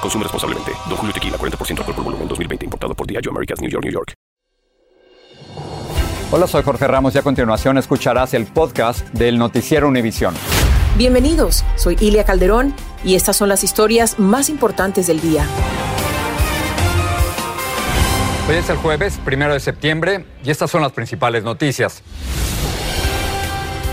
Consume responsablemente. Don Julio Tequila, 40% alcohol por volumen, 2020. Importado por Diageo Americas, New York, New York. Hola, soy Jorge Ramos y a continuación escucharás el podcast del Noticiero Univisión. Bienvenidos, soy Ilia Calderón y estas son las historias más importantes del día. Hoy es el jueves, primero de septiembre, y estas son las principales noticias.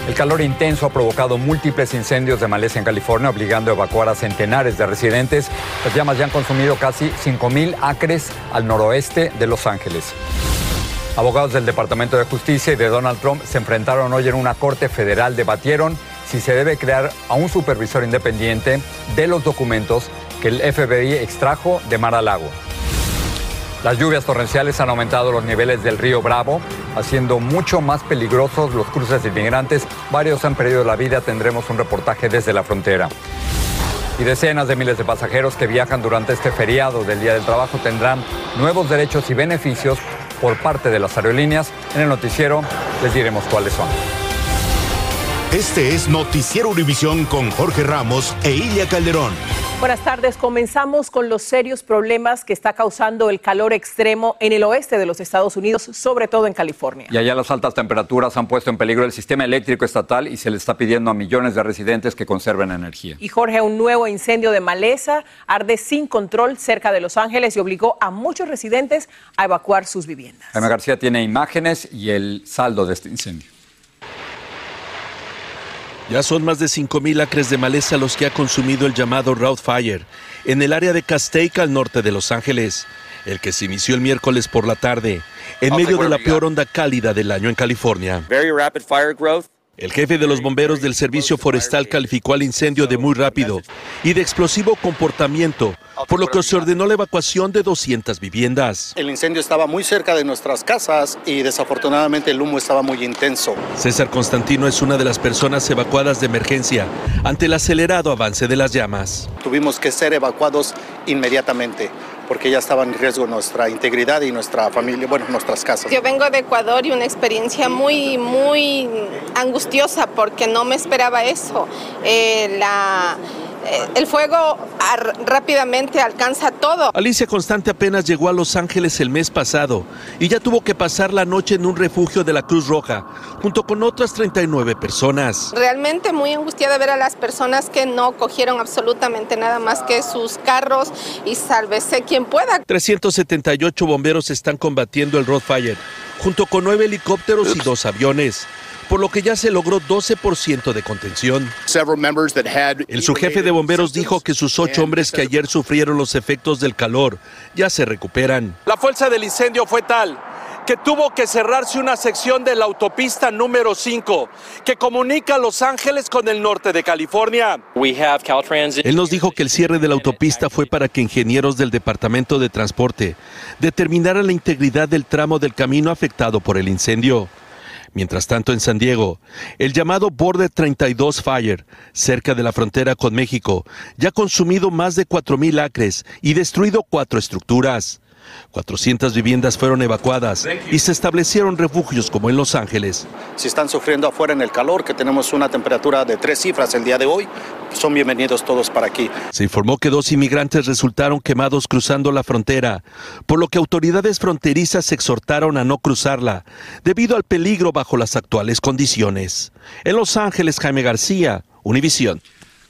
El calor intenso ha provocado múltiples incendios de maleza en California, obligando a evacuar a centenares de residentes. Las llamas ya han consumido casi 5.000 acres al noroeste de Los Ángeles. Abogados del Departamento de Justicia y de Donald Trump se enfrentaron hoy en una corte federal. Debatieron si se debe crear a un supervisor independiente de los documentos que el FBI extrajo de Mar a Lago. Las lluvias torrenciales han aumentado los niveles del río Bravo, haciendo mucho más peligrosos los cruces de inmigrantes. Varios han perdido la vida. Tendremos un reportaje desde la frontera. Y decenas de miles de pasajeros que viajan durante este feriado del Día del Trabajo tendrán nuevos derechos y beneficios por parte de las aerolíneas. En el noticiero les diremos cuáles son. Este es Noticiero Univisión con Jorge Ramos e Ilia Calderón. Buenas tardes. Comenzamos con los serios problemas que está causando el calor extremo en el oeste de los Estados Unidos, sobre todo en California. Y allá las altas temperaturas han puesto en peligro el sistema eléctrico estatal y se le está pidiendo a millones de residentes que conserven energía. Y Jorge, un nuevo incendio de maleza arde sin control cerca de Los Ángeles y obligó a muchos residentes a evacuar sus viviendas. Jaime García tiene imágenes y el saldo de este incendio. Ya son más de 5.000 acres de maleza los que ha consumido el llamado Route Fire en el área de Castaic al norte de Los Ángeles, el que se inició el miércoles por la tarde, en medio de la peor onda cálida del año en California. El jefe de los bomberos del Servicio Forestal calificó al incendio de muy rápido y de explosivo comportamiento, por lo que se ordenó la evacuación de 200 viviendas. El incendio estaba muy cerca de nuestras casas y desafortunadamente el humo estaba muy intenso. César Constantino es una de las personas evacuadas de emergencia ante el acelerado avance de las llamas. Tuvimos que ser evacuados inmediatamente porque ya estaba en riesgo nuestra integridad y nuestra familia, bueno, nuestras casas. Yo vengo de Ecuador y una experiencia muy, muy angustiosa porque no me esperaba eso. Eh, la, el fuego rápidamente alcanza todo. Alicia Constante apenas llegó a Los Ángeles el mes pasado y ya tuvo que pasar la noche en un refugio de la Cruz Roja junto con otras 39 personas. Realmente muy angustiada ver a las personas que no cogieron absolutamente nada más que sus carros y sálvese quien pueda. 378 bomberos están combatiendo el Road Fire junto con nueve helicópteros y dos aviones por lo que ya se logró 12% de contención. El subjefe de bomberos dijo que sus ocho hombres que ayer sufrieron los efectos del calor ya se recuperan. La fuerza del incendio fue tal que tuvo que cerrarse una sección de la autopista número 5 que comunica Los Ángeles con el norte de California. Él nos dijo que el cierre de la autopista fue para que ingenieros del Departamento de Transporte determinaran la integridad del tramo del camino afectado por el incendio. Mientras tanto, en San Diego, el llamado Border 32 Fire, cerca de la frontera con México, ya ha consumido más de 4.000 acres y destruido cuatro estructuras. 400 viviendas fueron evacuadas y se establecieron refugios como en Los Ángeles. Si están sufriendo afuera en el calor, que tenemos una temperatura de tres cifras el día de hoy, son bienvenidos todos para aquí. Se informó que dos inmigrantes resultaron quemados cruzando la frontera, por lo que autoridades fronterizas se exhortaron a no cruzarla, debido al peligro bajo las actuales condiciones. En Los Ángeles, Jaime García, Univisión.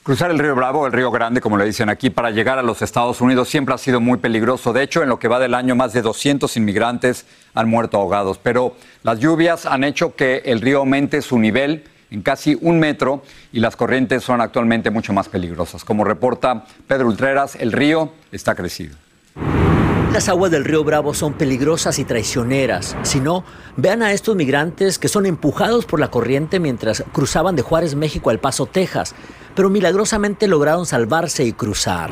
Cruzar el río Bravo, el río Grande, como le dicen aquí, para llegar a los Estados Unidos siempre ha sido muy peligroso. De hecho, en lo que va del año, más de 200 inmigrantes han muerto ahogados. Pero las lluvias han hecho que el río aumente su nivel en casi un metro y las corrientes son actualmente mucho más peligrosas. Como reporta Pedro Ultreras, el río está crecido. Las aguas del río Bravo son peligrosas y traicioneras. Si no, vean a estos migrantes que son empujados por la corriente mientras cruzaban de Juárez, México al Paso, Texas, pero milagrosamente lograron salvarse y cruzar.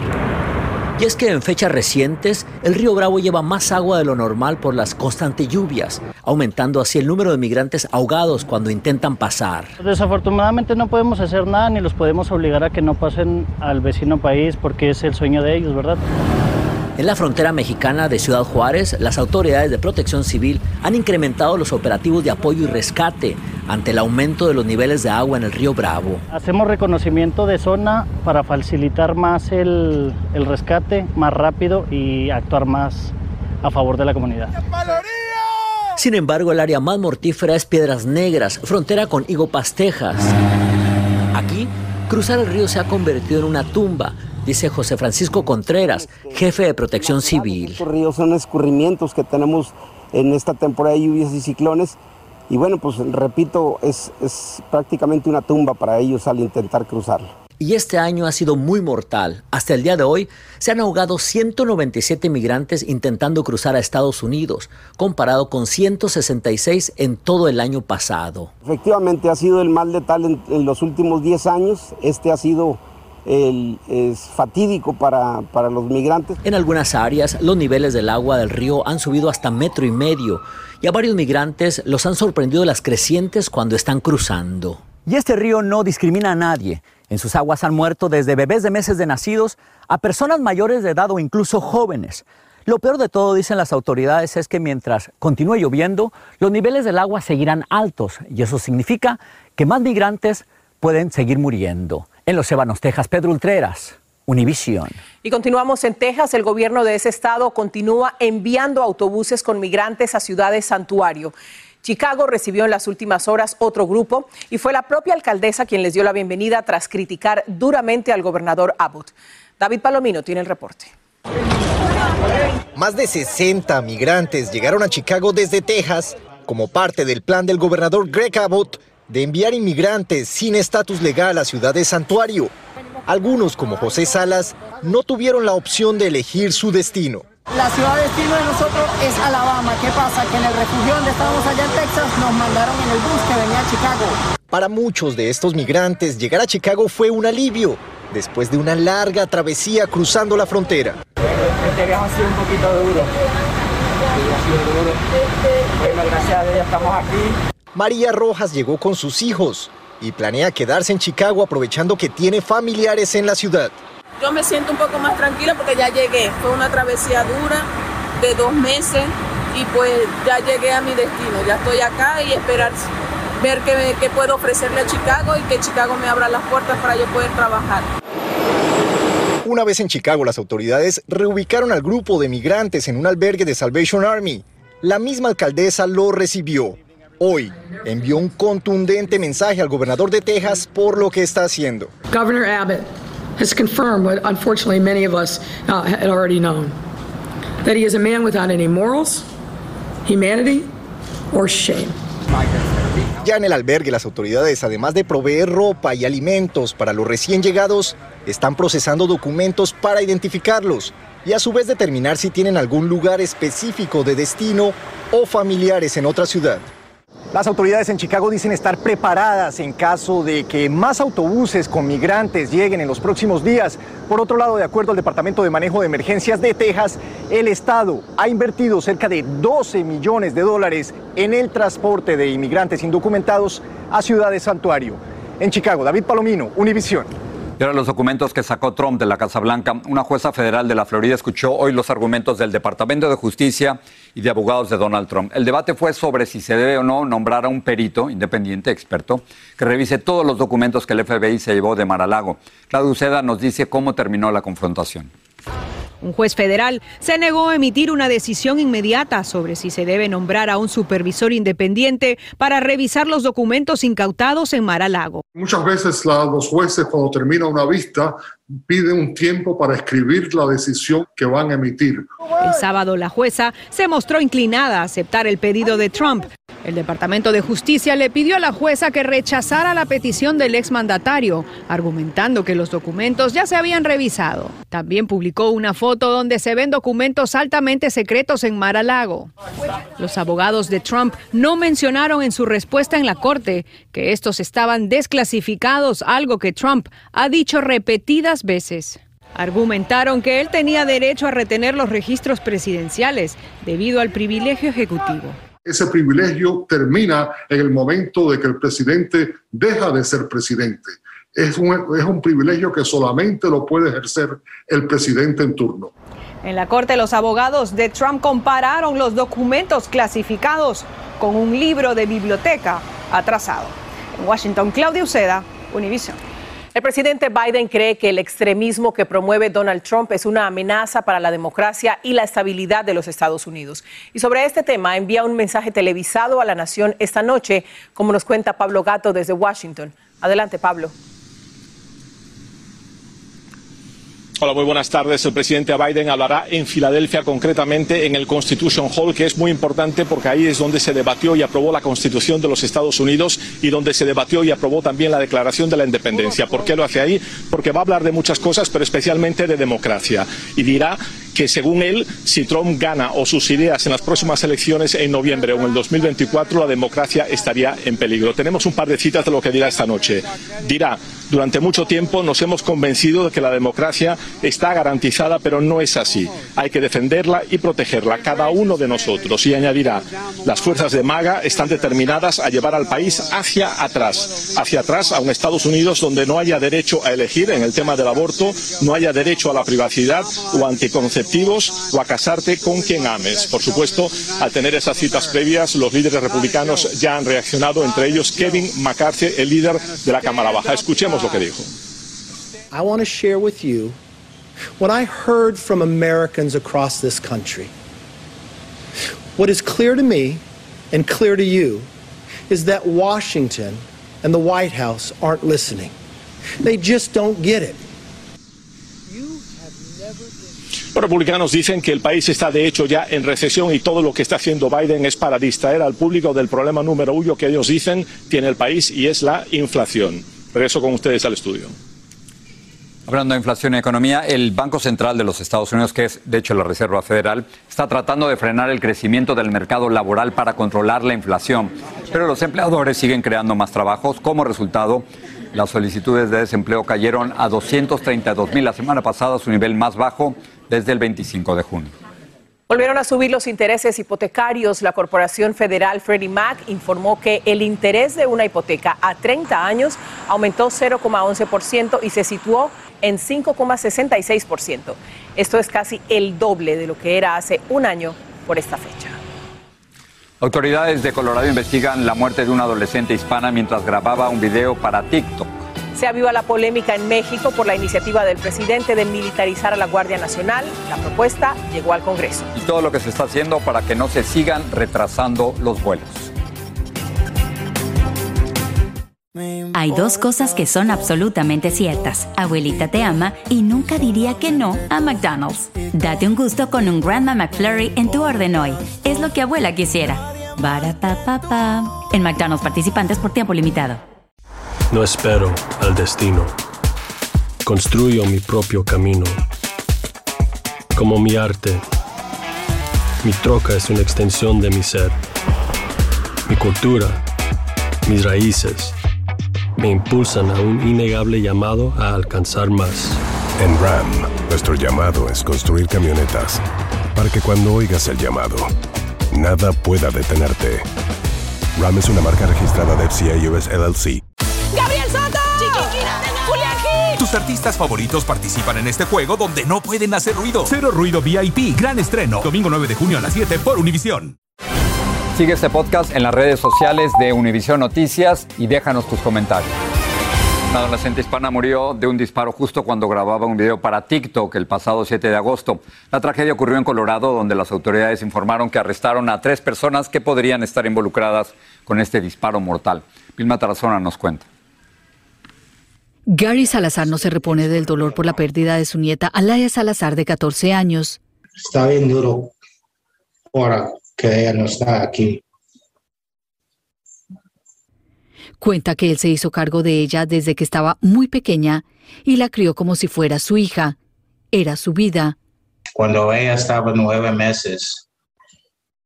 Y es que en fechas recientes, el río Bravo lleva más agua de lo normal por las constantes lluvias, aumentando así el número de migrantes ahogados cuando intentan pasar. Desafortunadamente no podemos hacer nada ni los podemos obligar a que no pasen al vecino país porque es el sueño de ellos, ¿verdad? En la frontera mexicana de Ciudad Juárez, las autoridades de protección civil han incrementado los operativos de apoyo y rescate ante el aumento de los niveles de agua en el río Bravo. Hacemos reconocimiento de zona para facilitar más el, el rescate, más rápido y actuar más a favor de la comunidad. Sin embargo, el área más mortífera es Piedras Negras, frontera con Higo Pastejas. Aquí, cruzar el río se ha convertido en una tumba, dice José Francisco Contreras, jefe de protección civil. Estos ríos son escurrimientos que tenemos en esta temporada de lluvias y ciclones. Y bueno, pues repito, es, es prácticamente una tumba para ellos al intentar cruzarlo. Y este año ha sido muy mortal. Hasta el día de hoy se han ahogado 197 migrantes intentando cruzar a Estados Unidos, comparado con 166 en todo el año pasado. Efectivamente ha sido el más letal en, en los últimos 10 años. Este ha sido el, es fatídico para, para los migrantes. En algunas áreas, los niveles del agua del río han subido hasta metro y medio y a varios migrantes los han sorprendido las crecientes cuando están cruzando. Y este río no discrimina a nadie. En sus aguas han muerto desde bebés de meses de nacidos a personas mayores de edad o incluso jóvenes. Lo peor de todo, dicen las autoridades, es que mientras continúe lloviendo, los niveles del agua seguirán altos y eso significa que más migrantes pueden seguir muriendo. En Los Ébanos, Texas, Pedro Ultreras, Univisión. Y continuamos en Texas. El gobierno de ese estado continúa enviando autobuses con migrantes a ciudades santuario. Chicago recibió en las últimas horas otro grupo y fue la propia alcaldesa quien les dio la bienvenida tras criticar duramente al gobernador Abbott. David Palomino tiene el reporte. Más de 60 migrantes llegaron a Chicago desde Texas como parte del plan del gobernador Greg Abbott de enviar inmigrantes sin estatus legal a ciudades santuario. Algunos, como José Salas, no tuvieron la opción de elegir su destino. La ciudad destino de nosotros es Alabama. ¿Qué pasa? Que en el refugio donde estábamos allá en Texas nos mandaron en el bus que venía a Chicago. Para muchos de estos migrantes, llegar a Chicago fue un alivio, después de una larga travesía cruzando la frontera. Este viaje ha sido un poquito duro. Ha sido duro. Bueno, gracias a Dios ya estamos aquí. María Rojas llegó con sus hijos y planea quedarse en Chicago aprovechando que tiene familiares en la ciudad. Yo me siento un poco más tranquila porque ya llegué. Fue una travesía dura de dos meses y pues ya llegué a mi destino. Ya estoy acá y esperar ver qué, qué puedo ofrecerle a Chicago y que Chicago me abra las puertas para yo poder trabajar. Una vez en Chicago, las autoridades reubicaron al grupo de migrantes en un albergue de Salvation Army. La misma alcaldesa lo recibió hoy envió un contundente mensaje al gobernador de Texas por lo que está haciendo. Governor Abbott has confirmed what unfortunately many of us uh, had already known that he is a man without any morals, humanity, or shame. Ya en el albergue, las autoridades, además de proveer ropa y alimentos para los recién llegados, están procesando documentos para identificarlos y a su vez determinar si tienen algún lugar específico de destino o familiares en otra ciudad. Las autoridades en Chicago dicen estar preparadas en caso de que más autobuses con migrantes lleguen en los próximos días. Por otro lado, de acuerdo al Departamento de Manejo de Emergencias de Texas, el Estado ha invertido cerca de 12 millones de dólares en el transporte de inmigrantes indocumentados a ciudades santuario. En Chicago, David Palomino, Univisión. Y ahora los documentos que sacó Trump de la Casa Blanca. Una jueza federal de la Florida escuchó hoy los argumentos del Departamento de Justicia y de abogados de Donald Trump. El debate fue sobre si se debe o no nombrar a un perito independiente, experto, que revise todos los documentos que el FBI se llevó de Mar-a-Lago. Claudio Uceda nos dice cómo terminó la confrontación. Un juez federal se negó a emitir una decisión inmediata sobre si se debe nombrar a un supervisor independiente para revisar los documentos incautados en Mar-a-Lago. Muchas veces la, los jueces cuando termina una vista piden un tiempo para escribir la decisión que van a emitir. El sábado la jueza se mostró inclinada a aceptar el pedido de Trump. El Departamento de Justicia le pidió a la jueza que rechazara la petición del exmandatario, argumentando que los documentos ya se habían revisado. También publicó una foto donde se ven documentos altamente secretos en Mar-a-Lago. Los abogados de Trump no mencionaron en su respuesta en la corte que estos estaban desclasificados, algo que Trump ha dicho repetidas veces. Argumentaron que él tenía derecho a retener los registros presidenciales debido al privilegio ejecutivo. Ese privilegio termina en el momento de que el presidente deja de ser presidente. Es un, es un privilegio que solamente lo puede ejercer el presidente en turno. En la corte, los abogados de Trump compararon los documentos clasificados con un libro de biblioteca atrasado. En Washington, Claudia Uceda, Univision. El presidente Biden cree que el extremismo que promueve Donald Trump es una amenaza para la democracia y la estabilidad de los Estados Unidos. Y sobre este tema envía un mensaje televisado a la nación esta noche, como nos cuenta Pablo Gato desde Washington. Adelante, Pablo. Hola, muy buenas tardes. El presidente Biden hablará en Filadelfia, concretamente en el Constitution Hall, que es muy importante porque ahí es donde se debatió y aprobó la Constitución de los Estados Unidos y donde se debatió y aprobó también la Declaración de la Independencia. ¿Por qué lo hace ahí? Porque va a hablar de muchas cosas, pero especialmente de democracia. Y dirá que según él, si Trump gana o sus ideas en las próximas elecciones en noviembre o en el 2024, la democracia estaría en peligro. Tenemos un par de citas de lo que dirá esta noche. Dirá, durante mucho tiempo nos hemos convencido de que la democracia está garantizada, pero no es así. Hay que defenderla y protegerla, cada uno de nosotros. Y añadirá, las fuerzas de MAGA están determinadas a llevar al país hacia atrás, hacia atrás a un Estados Unidos donde no haya derecho a elegir en el tema del aborto, no haya derecho a la privacidad o anticoncepción o a casarte con quien ames. Por supuesto, al tener esas citas previas, los líderes republicanos ya han reaccionado, entre ellos Kevin McCarthy, el líder de la Cámara Baja. Escuchemos lo que dijo. I want to share with you what I heard from Americans across this country. What is clear to me and clear to you is that Washington and the White House aren't listening. They just don't get it. Los republicanos dicen que el país está de hecho ya en recesión y todo lo que está haciendo Biden es para distraer al público del problema número uno que ellos dicen tiene el país y es la inflación. Regreso con ustedes al estudio. Hablando de inflación y economía, el Banco Central de los Estados Unidos, que es de hecho la Reserva Federal, está tratando de frenar el crecimiento del mercado laboral para controlar la inflación. Pero los empleadores siguen creando más trabajos. Como resultado, las solicitudes de desempleo cayeron a 232 mil la semana pasada, su nivel más bajo desde el 25 de junio. Volvieron a subir los intereses hipotecarios. La Corporación Federal Freddie Mac informó que el interés de una hipoteca a 30 años aumentó 0,11% y se situó en 5,66%. Esto es casi el doble de lo que era hace un año por esta fecha. Autoridades de Colorado investigan la muerte de una adolescente hispana mientras grababa un video para TikTok. Se aviva la polémica en México por la iniciativa del presidente de militarizar a la Guardia Nacional. La propuesta llegó al Congreso. Y todo lo que se está haciendo para que no se sigan retrasando los vuelos. Hay dos cosas que son absolutamente ciertas. Abuelita te ama y nunca diría que no a McDonald's. Date un gusto con un Grandma McFlurry en tu orden hoy. Es lo que abuela quisiera. En McDonald's participantes por tiempo limitado. No espero al destino. Construyo mi propio camino. Como mi arte. Mi troca es una extensión de mi ser. Mi cultura. Mis raíces me impulsan a un innegable llamado a alcanzar más. En RAM, nuestro llamado es construir camionetas para que cuando oigas el llamado, nada pueda detenerte. RAM es una marca registrada de FCA US LLC. ¡Gabriel Soto! ¡Julián Gil! Tus artistas favoritos participan en este juego donde no pueden hacer ruido. Cero Ruido VIP, gran estreno, domingo 9 de junio a las 7 por Univisión. Sigue este podcast en las redes sociales de Univision Noticias y déjanos tus comentarios. Una adolescente hispana murió de un disparo justo cuando grababa un video para TikTok el pasado 7 de agosto. La tragedia ocurrió en Colorado, donde las autoridades informaron que arrestaron a tres personas que podrían estar involucradas con este disparo mortal. Vilma Tarazona nos cuenta. Gary Salazar no se repone del dolor por la pérdida de su nieta Alaya Salazar de 14 años. Está bien duro ahora que ella no está aquí. Cuenta que él se hizo cargo de ella desde que estaba muy pequeña y la crió como si fuera su hija. Era su vida. Cuando ella estaba nueve meses,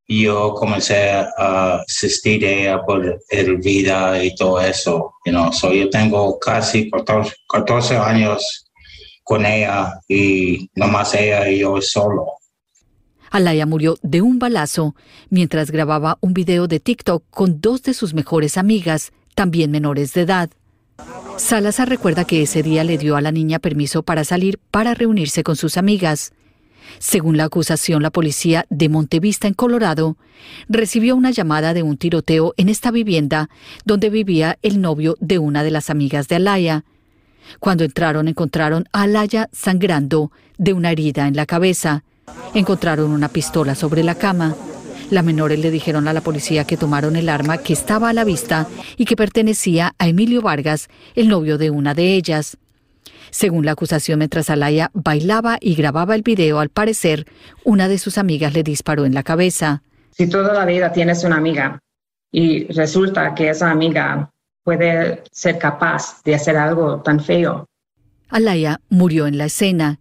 yo comencé a asistir a ella por el vida y todo eso. You know? so yo tengo casi 14, 14 años con ella y nomás ella y yo solo. Alaya murió de un balazo mientras grababa un video de TikTok con dos de sus mejores amigas, también menores de edad. Salazar recuerda que ese día le dio a la niña permiso para salir para reunirse con sus amigas. Según la acusación, la policía de Montevista, en Colorado, recibió una llamada de un tiroteo en esta vivienda donde vivía el novio de una de las amigas de Alaya. Cuando entraron encontraron a Alaya sangrando de una herida en la cabeza. Encontraron una pistola sobre la cama. Las menores le dijeron a la policía que tomaron el arma que estaba a la vista y que pertenecía a Emilio Vargas, el novio de una de ellas. Según la acusación, mientras Alaya bailaba y grababa el video, al parecer, una de sus amigas le disparó en la cabeza. Si toda la vida tienes una amiga y resulta que esa amiga puede ser capaz de hacer algo tan feo. Alaya murió en la escena.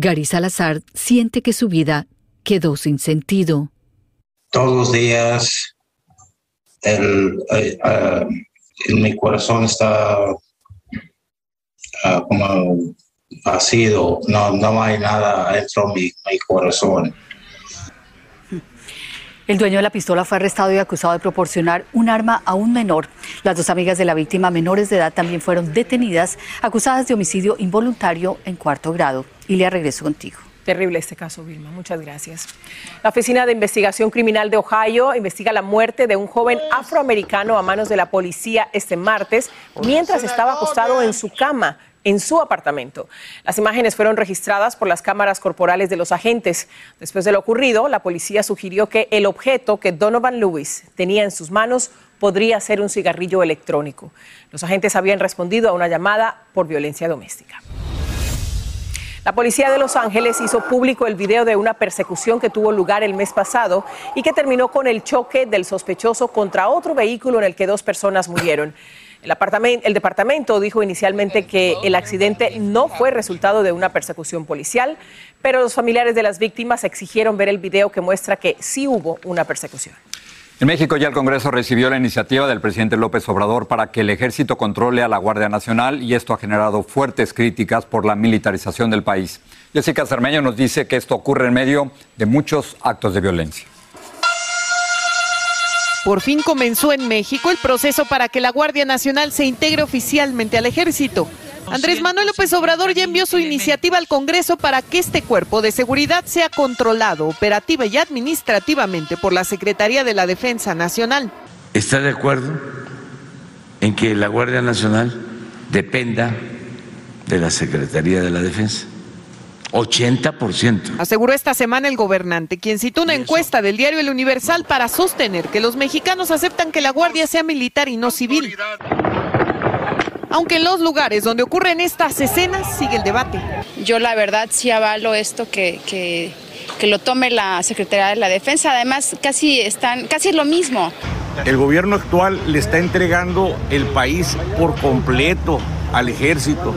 Gary Salazar siente que su vida quedó sin sentido. Todos los días el, eh, ah, en mi corazón está ah, como vacío, no, no hay nada dentro de mi, mi corazón. El dueño de la pistola fue arrestado y acusado de proporcionar un arma a un menor. Las dos amigas de la víctima, menores de edad, también fueron detenidas, acusadas de homicidio involuntario en cuarto grado. Le regreso contigo. Terrible este caso, Vilma. Muchas gracias. La Oficina de Investigación Criminal de Ohio investiga la muerte de un joven afroamericano a manos de la policía este martes mientras estaba acostado en su cama en su apartamento. Las imágenes fueron registradas por las cámaras corporales de los agentes. Después de lo ocurrido, la policía sugirió que el objeto que Donovan Lewis tenía en sus manos podría ser un cigarrillo electrónico. Los agentes habían respondido a una llamada por violencia doméstica. La policía de Los Ángeles hizo público el video de una persecución que tuvo lugar el mes pasado y que terminó con el choque del sospechoso contra otro vehículo en el que dos personas murieron. El, el, departamento dijo inicialmente que el accidente no fue resultado de una persecución policial, pero los familiares de las víctimas exigieron ver el video que muestra que sí hubo una persecución. En México ya el Congreso recibió la iniciativa del presidente López Obrador para que el ejército controle a la Guardia Nacional y esto ha generado fuertes críticas por la militarización del país. Jessica Cermeño nos dice que esto ocurre en medio de muchos actos de violencia. Por fin comenzó en México el proceso para que la Guardia Nacional se integre oficialmente al ejército. Andrés Manuel López Obrador ya envió su iniciativa al Congreso para que este cuerpo de seguridad sea controlado operativa y administrativamente por la Secretaría de la Defensa Nacional. ¿Está de acuerdo en que la Guardia Nacional dependa de la Secretaría de la Defensa? 80%. Aseguró esta semana el gobernante, quien citó una encuesta del diario El Universal para sostener que los mexicanos aceptan que la Guardia sea militar y no civil. Aunque en los lugares donde ocurren estas escenas sigue el debate. Yo la verdad sí avalo esto que, que, que lo tome la Secretaría de la Defensa. Además, casi están, casi es lo mismo. El gobierno actual le está entregando el país por completo al ejército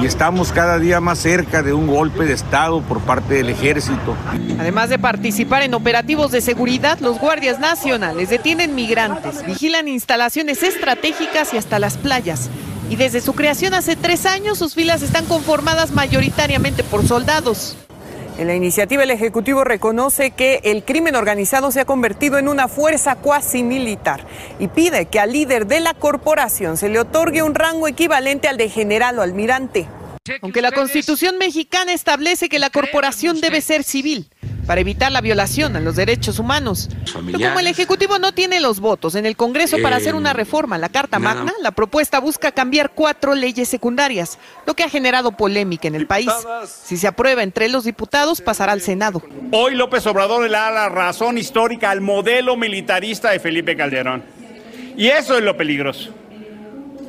y estamos cada día más cerca de un golpe de Estado por parte del ejército. Además de participar en operativos de seguridad, los guardias nacionales detienen migrantes, vigilan instalaciones estratégicas y hasta las playas. Y desde su creación hace tres años, sus filas están conformadas mayoritariamente por soldados. En la iniciativa, el Ejecutivo reconoce que el crimen organizado se ha convertido en una fuerza cuasi militar y pide que al líder de la corporación se le otorgue un rango equivalente al de general o almirante. Aunque la Constitución mexicana establece que la corporación debe ser civil, para evitar la violación a los derechos humanos. Pero como el Ejecutivo no tiene los votos en el Congreso para hacer una reforma a la Carta Magna, la propuesta busca cambiar cuatro leyes secundarias, lo que ha generado polémica en el país. Si se aprueba entre los diputados, pasará al Senado. Hoy López Obrador le da la razón histórica al modelo militarista de Felipe Calderón. Y eso es lo peligroso.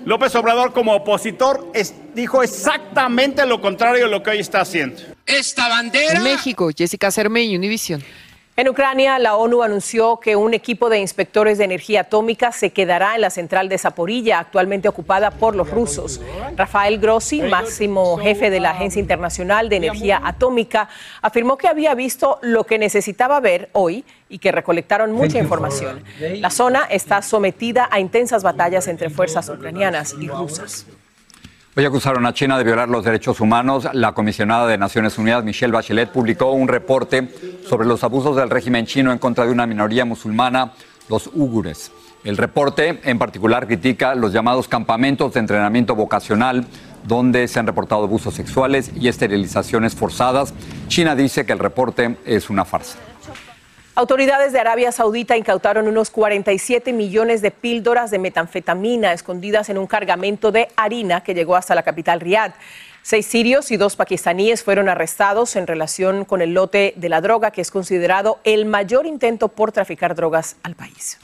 López Obrador como opositor dijo exactamente lo contrario de lo que hoy está haciendo. Esta bandera. En México, Jessica Cermeño, Univisión. En Ucrania, la ONU anunció que un equipo de inspectores de energía atómica se quedará en la central de Zaporilla, actualmente ocupada por los rusos. Rafael Grossi, máximo jefe de la Agencia Internacional de Energía Atómica, afirmó que había visto lo que necesitaba ver hoy y que recolectaron mucha información. La zona está sometida a intensas batallas entre fuerzas ucranianas y rusas. Hoy acusaron a China de violar los derechos humanos. La comisionada de Naciones Unidas, Michelle Bachelet, publicó un reporte sobre los abusos del régimen chino en contra de una minoría musulmana, los ugures. El reporte en particular critica los llamados campamentos de entrenamiento vocacional, donde se han reportado abusos sexuales y esterilizaciones forzadas. China dice que el reporte es una farsa. Autoridades de Arabia Saudita incautaron unos 47 millones de píldoras de metanfetamina escondidas en un cargamento de harina que llegó hasta la capital Riad. Seis sirios y dos pakistaníes fueron arrestados en relación con el lote de la droga, que es considerado el mayor intento por traficar drogas al país.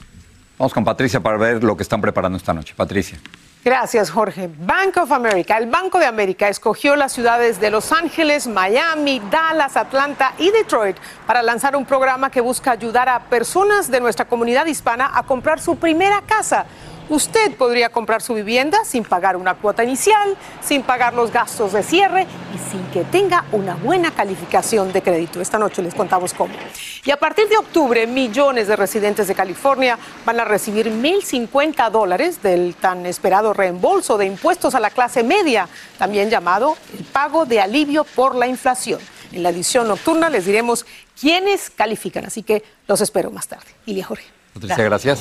Vamos con Patricia para ver lo que están preparando esta noche. Patricia. Gracias, Jorge. Bank of America, el Banco de América, escogió las ciudades de Los Ángeles, Miami, Dallas, Atlanta y Detroit para lanzar un programa que busca ayudar a personas de nuestra comunidad hispana a comprar su primera casa usted podría comprar su vivienda sin pagar una cuota inicial, sin pagar los gastos de cierre y sin que tenga una buena calificación de crédito. Esta noche les contamos cómo. Y a partir de octubre, millones de residentes de California van a recibir 1.050 dólares del tan esperado reembolso de impuestos a la clase media, también llamado el pago de alivio por la inflación. En la edición nocturna les diremos quiénes califican, así que los espero más tarde. Ilia Jorge. Patricia, gracias.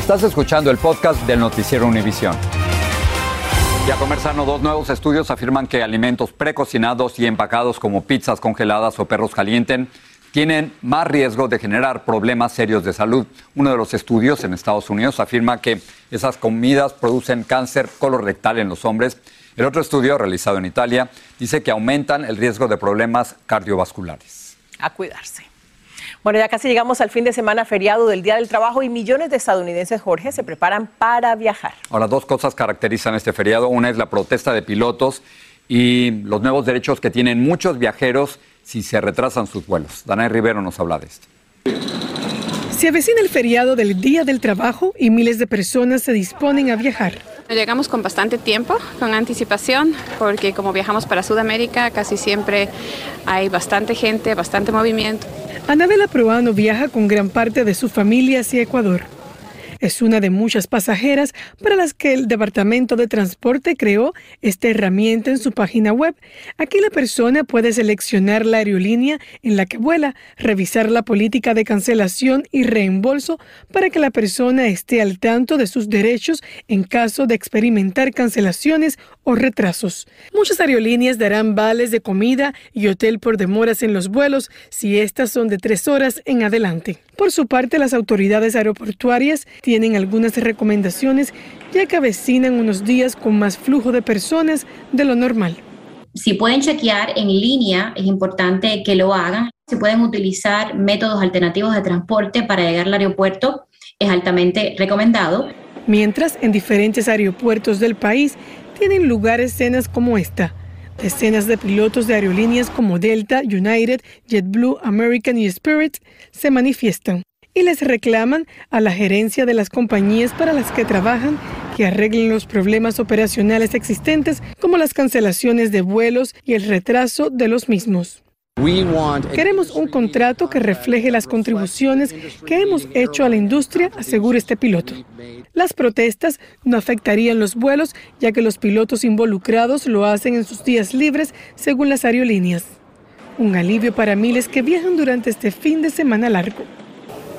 Estás escuchando el podcast del Noticiero Univisión. Ya comer sano, dos nuevos estudios afirman que alimentos precocinados y empacados como pizzas congeladas o perros calienten tienen más riesgo de generar problemas serios de salud. Uno de los estudios en Estados Unidos afirma que esas comidas producen cáncer colorectal en los hombres. El otro estudio, realizado en Italia, dice que aumentan el riesgo de problemas cardiovasculares. A cuidarse. Bueno, ya casi llegamos al fin de semana feriado del Día del Trabajo y millones de estadounidenses, Jorge, se preparan para viajar. Ahora, dos cosas caracterizan este feriado. Una es la protesta de pilotos y los nuevos derechos que tienen muchos viajeros si se retrasan sus vuelos. Danae Rivero nos habla de esto. Se avecina el feriado del Día del Trabajo y miles de personas se disponen a viajar. Llegamos con bastante tiempo, con anticipación, porque como viajamos para Sudamérica, casi siempre hay bastante gente, bastante movimiento. Anabela Proano viaja con gran parte de su familia hacia Ecuador. Es una de muchas pasajeras para las que el Departamento de Transporte creó esta herramienta en su página web. Aquí la persona puede seleccionar la aerolínea en la que vuela, revisar la política de cancelación y reembolso para que la persona esté al tanto de sus derechos en caso de experimentar cancelaciones o retrasos. Muchas aerolíneas darán vales de comida y hotel por demoras en los vuelos si estas son de tres horas en adelante. Por su parte, las autoridades aeroportuarias tienen algunas recomendaciones ya que avecinan unos días con más flujo de personas de lo normal. Si pueden chequear en línea, es importante que lo hagan. Si pueden utilizar métodos alternativos de transporte para llegar al aeropuerto, es altamente recomendado. Mientras, en diferentes aeropuertos del país tienen lugar escenas como esta. Decenas de pilotos de aerolíneas como Delta, United, JetBlue, American y Spirit se manifiestan y les reclaman a la gerencia de las compañías para las que trabajan que arreglen los problemas operacionales existentes como las cancelaciones de vuelos y el retraso de los mismos. Queremos un contrato que refleje las contribuciones que hemos hecho a la industria, asegura este piloto. Las protestas no afectarían los vuelos, ya que los pilotos involucrados lo hacen en sus días libres, según las aerolíneas. Un alivio para miles que viajan durante este fin de semana largo.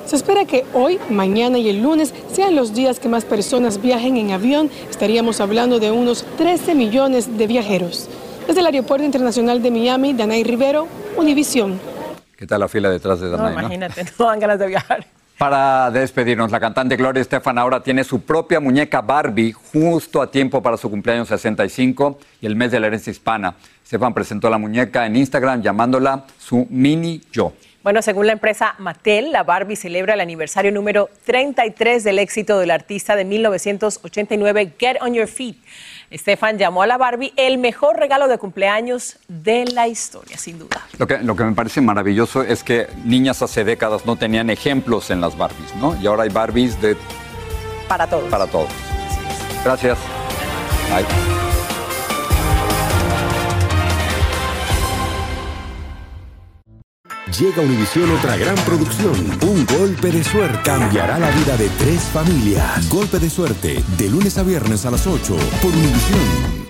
Se espera que hoy, mañana y el lunes sean los días que más personas viajen en avión. Estaríamos hablando de unos 13 millones de viajeros. Desde el Aeropuerto Internacional de Miami, Danay Rivero, Univisión. ¿Qué tal la fila detrás de Danay? No, imagínate, no dan ganas de viajar. Para despedirnos, la cantante Gloria Estefan ahora tiene su propia muñeca Barbie justo a tiempo para su cumpleaños 65 y el mes de la herencia hispana. Estefan presentó la muñeca en Instagram llamándola su mini yo. Bueno, según la empresa Mattel, la Barbie celebra el aniversario número 33 del éxito del artista de 1989, Get On Your Feet. Estefan llamó a la Barbie el mejor regalo de cumpleaños de la historia, sin duda. Lo que, lo que me parece maravilloso es que niñas hace décadas no tenían ejemplos en las Barbies, ¿no? Y ahora hay Barbies de... Para todos. Para todos. Gracias. Bye. Llega a Univisión otra gran producción. Un golpe de suerte cambiará la vida de tres familias. Golpe de suerte, de lunes a viernes a las 8 por Univisión.